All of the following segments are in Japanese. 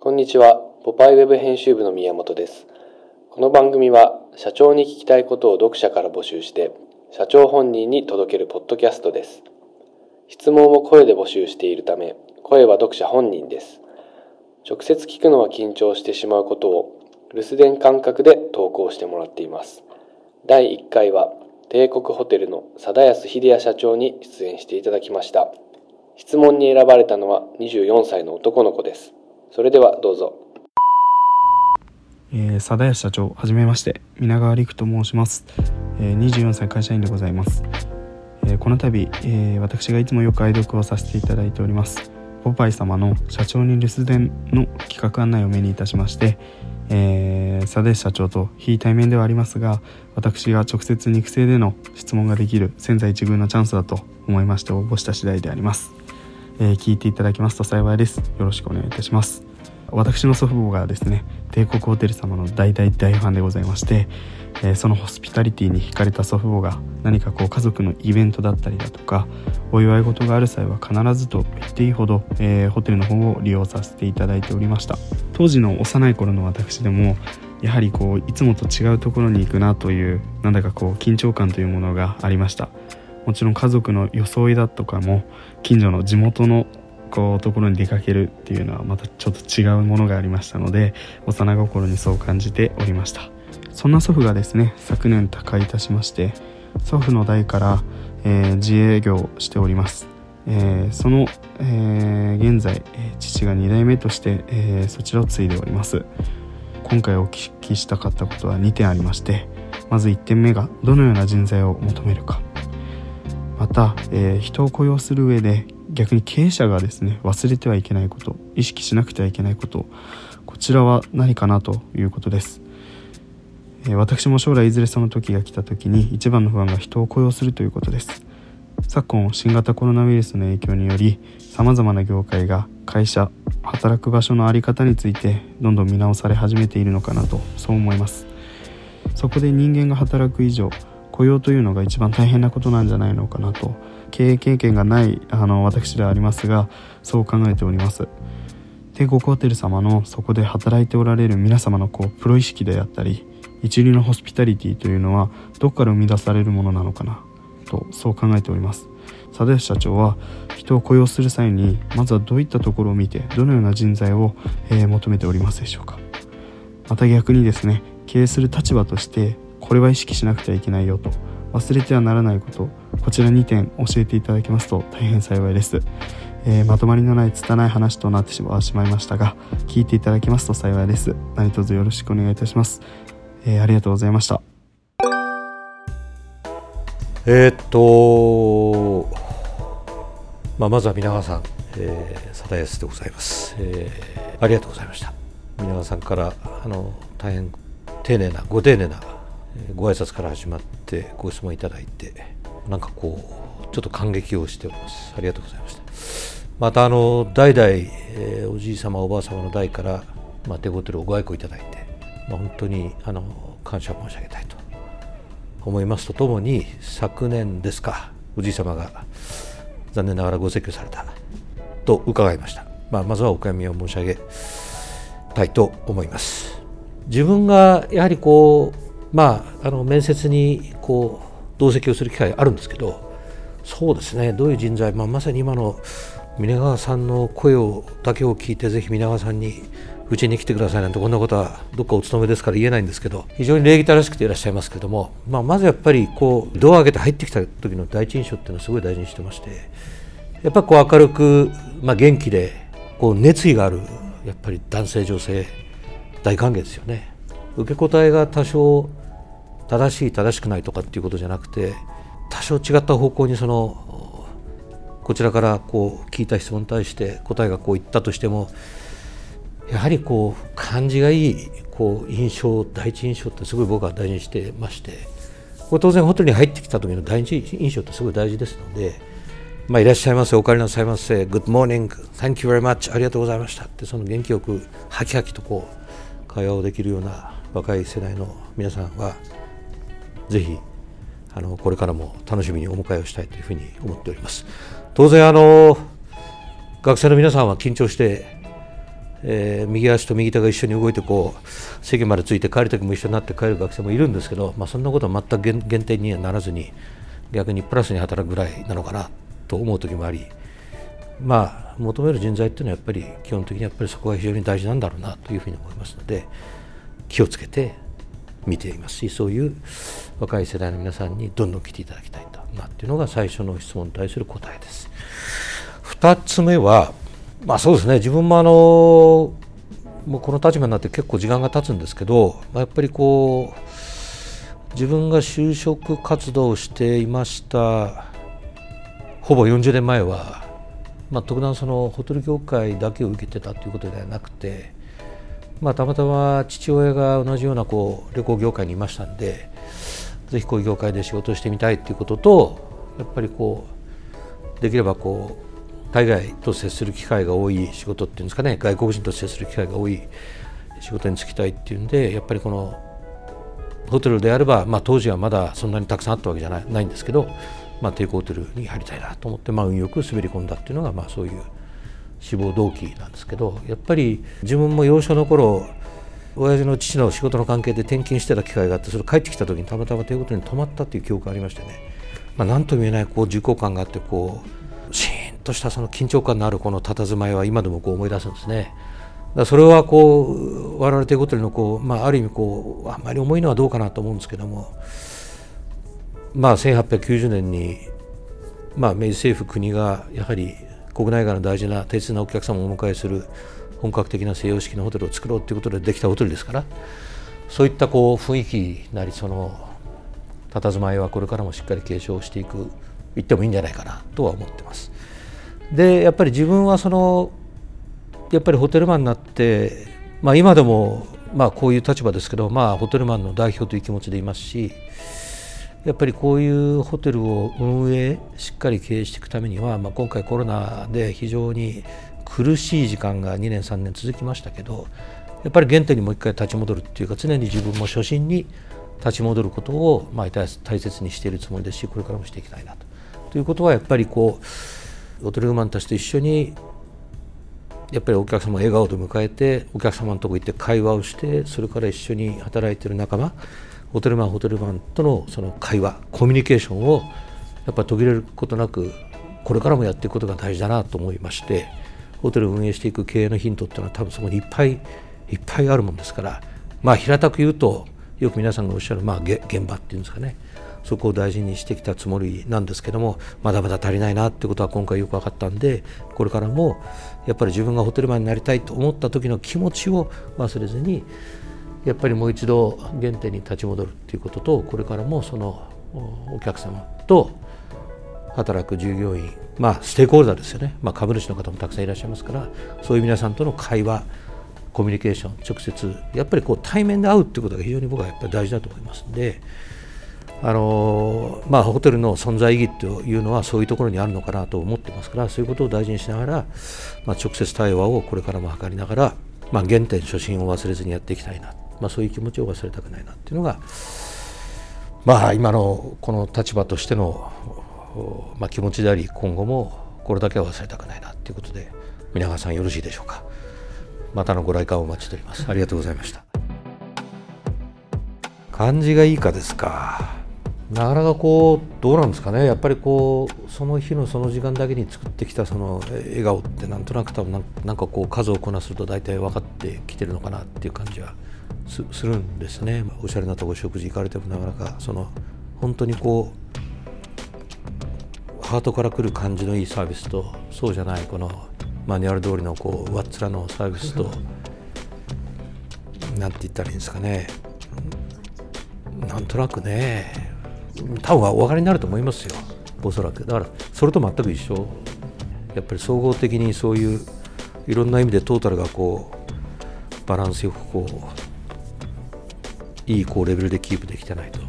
こんにちは、ポパイウェブ編集部の宮本です。この番組は社長に聞きたいことを読者から募集して、社長本人に届けるポッドキャストです。質問を声で募集しているため、声は読者本人です。直接聞くのは緊張してしまうことを留守電感覚で投稿してもらっています。第1回は帝国ホテルの貞安秀也社長に出演していただきました。質問に選ばれたのは24歳の男の子です。それではどうぞ。えー、佐田谷社長はじめまして。皆川陸と申します、えー、24歳会社員でございます、えーこの度、えー私がいつもよく愛読をさせていただいております。ポパイ様の社長に留守電の企画案内を目にいたしまして、えー、佐田谷社長と非対面ではありますが私が直接肉声での質問ができる千載一遇のチャンスだと思いまして応募した次第であります、えー聞いていただきますと幸いです。よろしくお願いいたします。私の祖父母がですね帝国ホテル様の大大大ファンでございまして、えーそのホスピタリティに惹かれた祖父母が何かこう家族のイベントだったりだとかお祝い事がある際は必ずと言っていいほど、えーホテルの方を利用させていただいておりました。当時の幼い頃の私でもやはりこういつもと違うところに行くなというなんだかこう緊張感というものがありました。もちろん家族の装いだとかも近所の地元のこうところに出かけるっていうのはまたちょっと違うものがありましたので幼心にそう感じておりました。そんな祖父がですね昨年他界いたしまして祖父の代から、えー自営業をしております、えーその、えー現在、え父が2代目として、えそちらを継いでおります。今回お聞きしたかったことは2点ありましてまず1点目がどのような人材を求めるか。また、えー人を雇用する上で逆に経営者がですね忘れてはいけないこと意識しなくてはいけないことこちらは何かなということです、えー私も将来いずれその時が来た時に一番の不安が人を雇用するということです。昨今新型コロナウイルスの影響によりさまざまな業界が会社働く場所の在り方についてどんどん見直され始めているのかなとそう思います。そこで人間が働く以上雇用というのが一番大変なことなんじゃないのかなと経営経験がないあの私ではありますがそう考えております。帝国ホテル様のそこで働いておられる皆様のこうプロ意識であったり一流のホスピタリティというのはどこから生み出されるものなのかなとそう考えております。佐田社長は人を雇用する際にまずはどういったところを見てどのような人材を、えー求めておりますでしょうか。また逆にですね経営する立場としてこれは意識しなくてはいけないよと。忘れてはならないこと。こちら2点教えていただけますと大変幸いです、えーまとまりのない拙い話となってしましまいましたが聞いていただけますと幸いです。何卒よろしくお願いいたします、えーありがとうございました。えーっと、まあ、まずは皆川さん、えー、佐田康でございます、えーありがとうございました。皆川さんからあの大変丁寧なご丁寧なご挨拶から始まってご質問いただいてなんかこうちょっと感激をしております。ありがとうございました。またあの代々、えおじい様おばあ様の代から、ま、手ごてるをご愛顧いただいて、ま、本当にあの感謝申し上げたいと思いますとともに昨年ですかおじい様が残念ながらご説教されたと伺いました、まあ、まずはお悔やみを申し上げたいと思います。自分がやはりこうまああの面接にこう同席をする機会あるんですけどそうですねどういう人材、まあ、まさに今の皆川さんの声をだけを聞いてぜひ皆川さんにうちに来てくださいなんてこんなことはどっかお勤めですから言えないんですけど非常に礼儀正しくていらっしゃいますけども、まあ、まずやっぱりこうドアを開けて入ってきた時の第一印象っていうのはすごい大事にしてましてやっぱこう明るく、まあ、元気でこう熱意があるやっぱり男性女性大歓迎ですよね。受け答えが多少正しい正しくないとかっていうことじゃなくて多少違った方向にそのこちらからこう聞いた質問に対して答えがこう言ったとしてもやはりこう感じがいいこう印象第一印象ってすごい僕は大事にしてましてこれ当然ホテルに入ってきた時の第一印象ってすごい大事ですので、まあ、いらっしゃいませお帰りなさいませ Good morning Thank you very much ありがとうございました。ってその元気よくハキハキとこう会話をできるような若い世代の皆さんはぜひあのこれからも楽しみにお迎えをしたいというふうに思っております。当然あの学生の皆さんは緊張してえー、右足と右手が一緒に動いてこう席までついて帰る時も一緒になって帰る学生もいるんですけど、まあ、そんなことは全く減点にはならずに逆にプラスに働くぐらいなのかなと思う時もありまあ求める人材っていうのはやっぱり基本的にやっぱりそこが非常に大事なんだろうなというふうに思いますので気をつけて見ていますしそういう若い世代の皆さんにどんどん来ていただきたいとなっていうのが最初の質問に対する答えです。2つ目はまあそうですね自分もあのもうこの立場になって結構時間が経つんですけど、まあ、やっぱりこう自分が就職活動をしていましたほぼ40年前は、まあ、特段そのホテル業界だけを受けてたということではなくて、まあ、たまたま父親が同じようなこう旅行業界にいましたんでぜひこういう業界で仕事をしてみたいということとやっぱりこうできればこう海外と接する機会が多い仕事っていうんですかね外国人と接する機会が多い仕事に就きたいっていうんでやっぱりこのホテルであれば、まあ、当時はまだそんなにたくさんあったわけじゃないないんですけど、まあ、帝国ホテルに入りたいなと思って、まあ、運よく滑り込んだっていうのが、まあ、そういう志望動機なんですけどやっぱり自分も幼少の頃親父の父の仕事の関係で転勤してた機会があってそれ帰ってきた時にたまたま帝国ホテルに泊まったっていう記憶がありましてね、まあ、何とも言えないこう重厚感があってこうシーンとしたその緊張感のあるこの佇まいは今でもこう思い出すんですね。それはこう我々ということのこう、まあ、ある意味こうあんまり重いのはどうかなと思うんですけどもまあ1890年に、まあ、明治政府国がやはり国内外の大事な大切なお客様をお迎えする本格的な西洋式のホテルを作ろうということでできたホテルですからそういったこう雰囲気なりその佇まいはこれからもしっかり継承していくいってもいいんじゃないかなとは思ってます。でやっぱり自分はそのやっぱりホテルマンになって、まあ、今でもまあこういう立場ですけど、まあ、ホテルマンの代表という気持ちでいますしやっぱりこういうホテルを運営しっかり経営していくためには、まあ、今回コロナで非常に苦しい時間が2年3年続きましたけどやっぱり原点にもう一回立ち戻るっていうか常に自分も初心に立ち戻ることをまあ大切にしているつもりですしこれからもしていきたいなと。ということはやっぱりこうホテルマンたちと一緒にやっぱりお客様を笑顔で迎えてお客様のとこ行って会話をしてそれから一緒に働いてる仲間ホテルマンホテルマンとのその会話コミュニケーションをやっぱ途切れることなくこれからもやっていくことが大事だなと思いましてホテルを運営していく経営のヒントっていうのは多分そこにいっぱいいっぱいあるもんですからまあ平たく言うとよく皆さんがおっしゃるまあ現場っていうんですかねそこを大事にしてきたつもりなんですけどもまだまだ足りないなってことは今回よく分かったんでこれからもやっぱり自分がホテルマンになりたいと思った時の気持ちを忘れずにやっぱりもう一度原点に立ち戻るっていうこととこれからもそのお客様と働く従業員まあステークホルダーですよね、まあ、株主の方もたくさんいらっしゃいますからそういう皆さんとの会話コミュニケーション直接やっぱりこう対面で会うっていうことが非常に僕はやっぱり大事だと思いますんで。あのまあ、ホテルの存在意義というのはそういうところにあるのかなと思ってますからそういうことを大事にしながら、まあ、直接対話をこれからも図りながら、まあ、原点初心を忘れずにやっていきたいな、まあ、そういう気持ちを忘れたくないなっていうのが、まあ、今のこの立場としての、まあ、気持ちであり今後もこれだけは忘れたくないなっていうことで皆川さんよろしいでしょうか。またのご来館をお待ちしております。ありがとうございました。漢字がいいかですか。なかなかこうどうなんですかね。やっぱりこうその日のその時間だけに作ってきたその笑顔ってなんとなく多分なんかこう数をこなすと大体分かってきてるのかなっていう感じはするんですね。おしゃれなとこ食事行かれてもなかなかその本当にこうハートから来る感じのいいサービスとそうじゃないこのマニュアル通りのこう上っ面のサービスとなんて言ったらいいんですかね。なんとなくね。多分お分かりになると思いますよ。おそらく。だからそれと全く一緒。やっぱり総合的にそういういろんな意味でトータルがこうバランスよくこういいこうレベルでキープできてないと。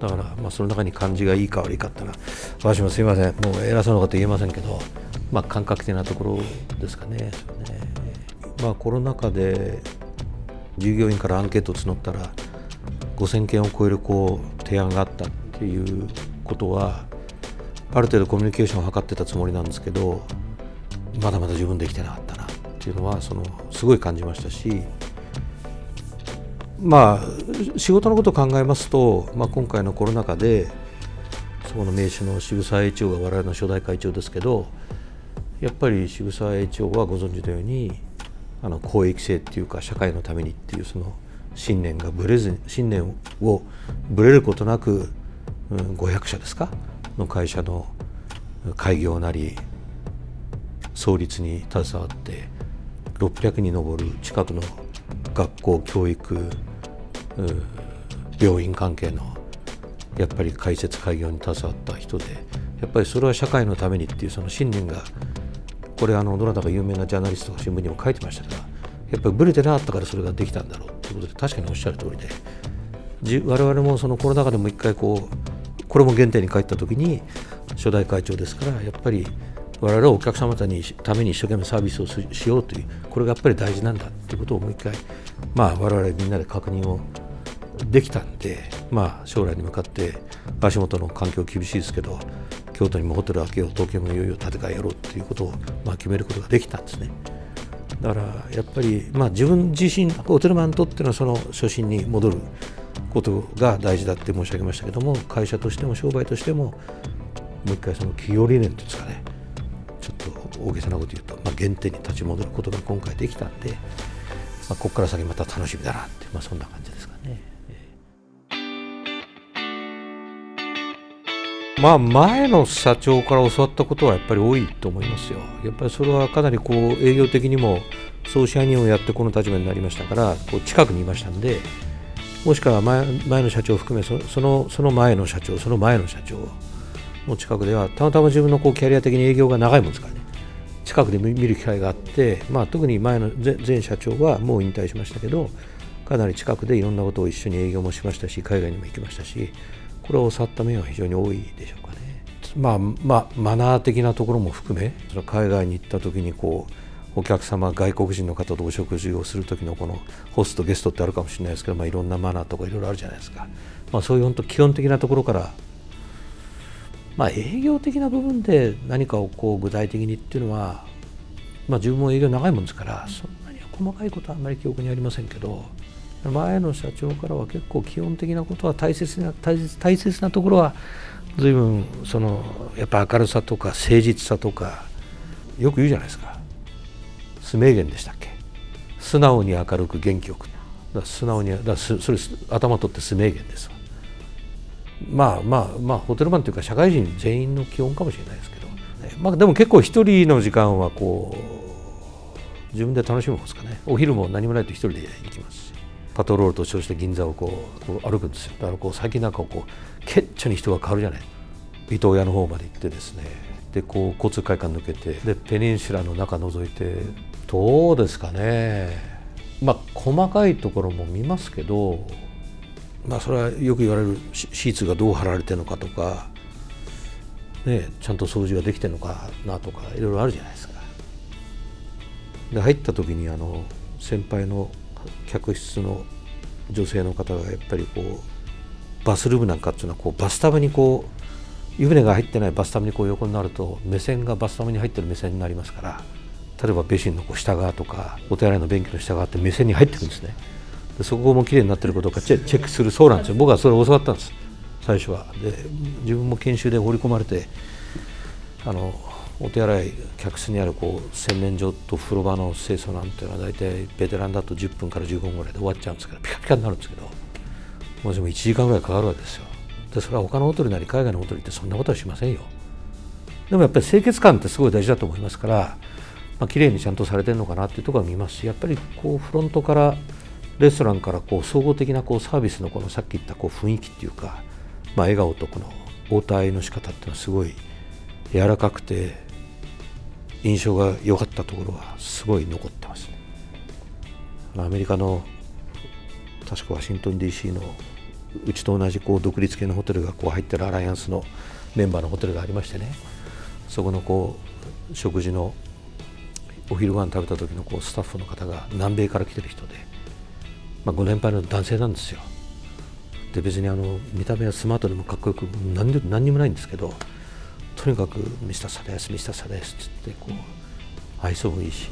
だからまあその中に感じがいいか悪いかっていうのは私もすいません。もう偉そうなこと言えませんけどまあ感覚的なところですかね。ねまあコロナ禍で従業員からアンケートを募ったら5000件を超えるこう提案があった。ていうことはある程度コミュニケーションを図ってたつもりなんですけどまだまだ自分できてなかったなっていうのはそのすごい感じましたしまあ仕事のことを考えますと、まあ、今回のコロナ禍でそこの名刺の渋沢栄一郎が我々の初代会長ですけどやっぱり渋沢栄一郎はご存知のようにあの公益性っていうか社会のためにっていうその信念がぶれず信念をぶれることなく、500社ですか？の会社の開業なり創立に携わって600に上る近くの学校教育病院関係のやっぱり開設開業に携わった人でやっぱりそれは社会のためにっていうその信念がこれあのどなたか有名なジャーナリストが新聞にも書いてましたがやっぱりブレてなかったからそれができたんだろうということで確かにおっしゃる通りで我々もそのコロナ禍でも一回こうこれも原点に帰った時に初代会長ですからやっぱり我々はお客様たにために一生懸命サービスをしようというこれがやっぱり大事なんだということをもう一回まあ我々みんなで確認をできたんで、まあ、将来に向かって足元の環境厳しいですけど京都にもホテル開けよう東京もいよいよ建て替えやろうということを、まあ、決めることができたんですね。だからやっぱり、まあ、自分自身ホテルマンにとってのその初心に戻る。ことが大事だって申し上げましたけども会社としても商売としてももう一回その企業理念というんですかねちょっと大げさなこと言うと、まあ、原点に立ち戻ることが今回できたんで、まあ、ここから先また楽しみだなって、まあ、そんな感じですかね。まあ前の社長から教わったことはやっぱり多いと思いますよ。やっぱりそれはかなりこう営業的にも総支配人をやってこの立場になりましたからこう近くにいましたんでもしくは前前の社長を含めそのその前の社長その前の社長の近くではたまたま自分のこうキャリア的に営業が長いもんですからね近くで見る機会があって、まあ、特に前の前社長はもう引退しましたけどかなり近くでいろんなことを一緒に営業もしましたし海外にも行きましたしこれを教わった面は非常に多いでしょうかね。まあまあ、マナー的なところも含めその海外に行った時にこうお客様外国人の方とお食事をする時のこのホストゲストってあるかもしれないですけど、まあ、いろんなマナーとかいろいろあるじゃないですか、まあ、そういう本当基本的なところからまあ営業的な部分で何かをこう具体的にっていうのは、まあ、自分も営業長いもんですからそんなに細かいことはあんまり記憶にありませんけど前の社長からは結構基本的なことは大切な大切大切なところは随分そのやっぱ明るさとか誠実さとかよく言うじゃないですか。ス名言でしたっけ？素直に明るく元気よく。素直にだそれ頭取ってス名言ですまあまあまあホテルマンというか社会人全員の基本かもしれないですけど、まあでも結構一人の時間はこう自分で楽しむんですかね。お昼も何もないと一人で行きますし。パトロールと称して銀座をこう歩くんですよ。だからこう最近なんかこう顕著に人が変わるじゃない。伊東屋の方まで行ってですね。でこう交通会館抜けて。でペニンシュラの中覗いて。どうですかね。まあ細かいところも見ますけど。まあそれはよく言われるシーツがどう貼られてるのかとか。ねちゃんと掃除ができてるのかなとかいろいろあるじゃないですか。で入った時にあの先輩の客室の女性の方がやっぱりこうバスルームなんかっていうのはこうバスタブにこう湯船が入ってないバスタブにこう横になると目線がバスタブに入ってる目線になりますから。例えばベシンのこう下側とかお手洗いの便器の下側って目線に入ってくるんですね。でそこも綺麗になってることかチェックするそうなんですよ。僕はそれを教わったんです。最初は。で自分も研修で放り込まれてあのお手洗い客室にあるこう洗面所と風呂場の清掃なんていうのは大体ベテランだと10分から15分ぐらいで終わっちゃうんですけどピカピカになるんですけどもしも1時間ぐらいかかるわけですよ。でそれは他のホテルなり海外のホテルってそんなことはしませんよ。でもやっぱり清潔感ってすごい大事だと思いますから、まあ綺麗にちゃんとされてるのかなっていうところは見ますしやっぱりこうフロントからレストランからこう総合的なこうサービスのこのさっき言ったこう雰囲気っていうか、まあ、笑顔とこの応対の仕方っていうのはすごい柔らかくて印象が良かったところはすごい残ってます、ね、アメリカの確かワシントン DC のうちと同じこう独立系のホテルがこう入ってるアライアンスのメンバーのホテルがありましてね。そこのこう食事のお昼ご飯食べた時のこうスタッフの方が南米から来てる人で、まあ、ご年配の男性なんですよ。で別にあの見た目はスマートでもかっこよく何で何にもないんですけどとにかく「ミスターサデスミスターサデス」っつってこう愛想もいいし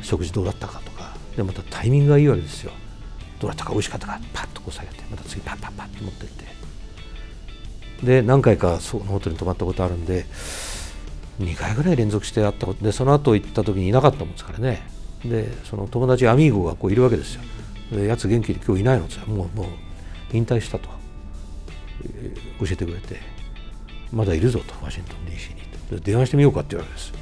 食事どうだったかとかでまたタイミングがいいわけですよ。どうだったか美味しかったかパッとこう下げてまた次パッパッパッと持ってって。で何回かそのホテルに泊まったことあるんで2回ぐらい連続して会ったことでその後行った時にいなかったもんですからね。でその友達アミーゴがこういるわけですよ。でやつ元気で今日いないのってもうもう引退したと教えてくれて。まだいるぞとワシントン DC に。電話してみようかって言わけです。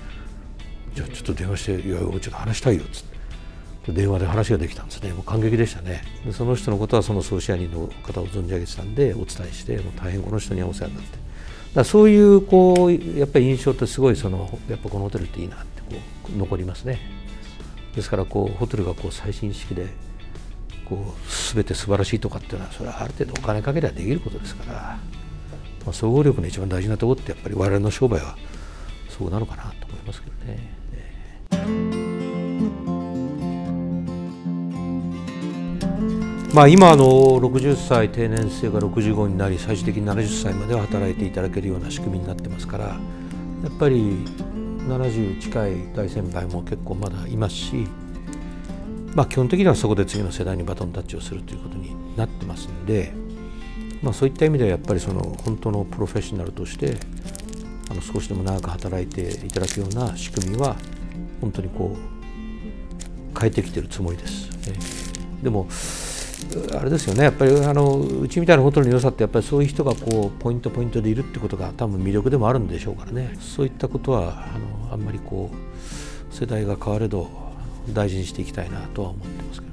じゃあちょっと電話して「いやちょっと話したいよ」っつって。電話で話ができたんですね。もう感激でしたね。でその人のことはそのソーシアニの方を存じ上げてたんでお伝えしてもう大変この人にはお世話になって。だそういうこうやっぱり印象ってすごいそのやっぱこのホテルっていいなってこう残りますねですからこうホテルがこう最新式でこう全て素晴らしいとかっていうのはそれはある程度お金かけりゃできることですから、まあ、総合力の一番大事なところってやっぱり我々の商売はそうなのかなと思いますけどね。まあ、今あの60歳定年制が65になり最終的に70歳までは働いていただけるような仕組みになってますからやっぱり70近い大先輩も結構まだいますし、まあ、基本的にはそこで次の世代にバトンタッチをするということになってますんで、まあ、そういった意味ではやっぱりその本当のプロフェッショナルとしてあの少しでも長く働いていただくような仕組みは本当にこう変えてきてるつもりです。でもあれですよねやっぱりあのうちみたいなホテルの良さってやっぱりそういう人がこうポイントポイントでいるってことが多分魅力でもあるんでしょうからねそういったことはあのあんまりこう世代が変われど大事にしていきたいなとは思ってますけど。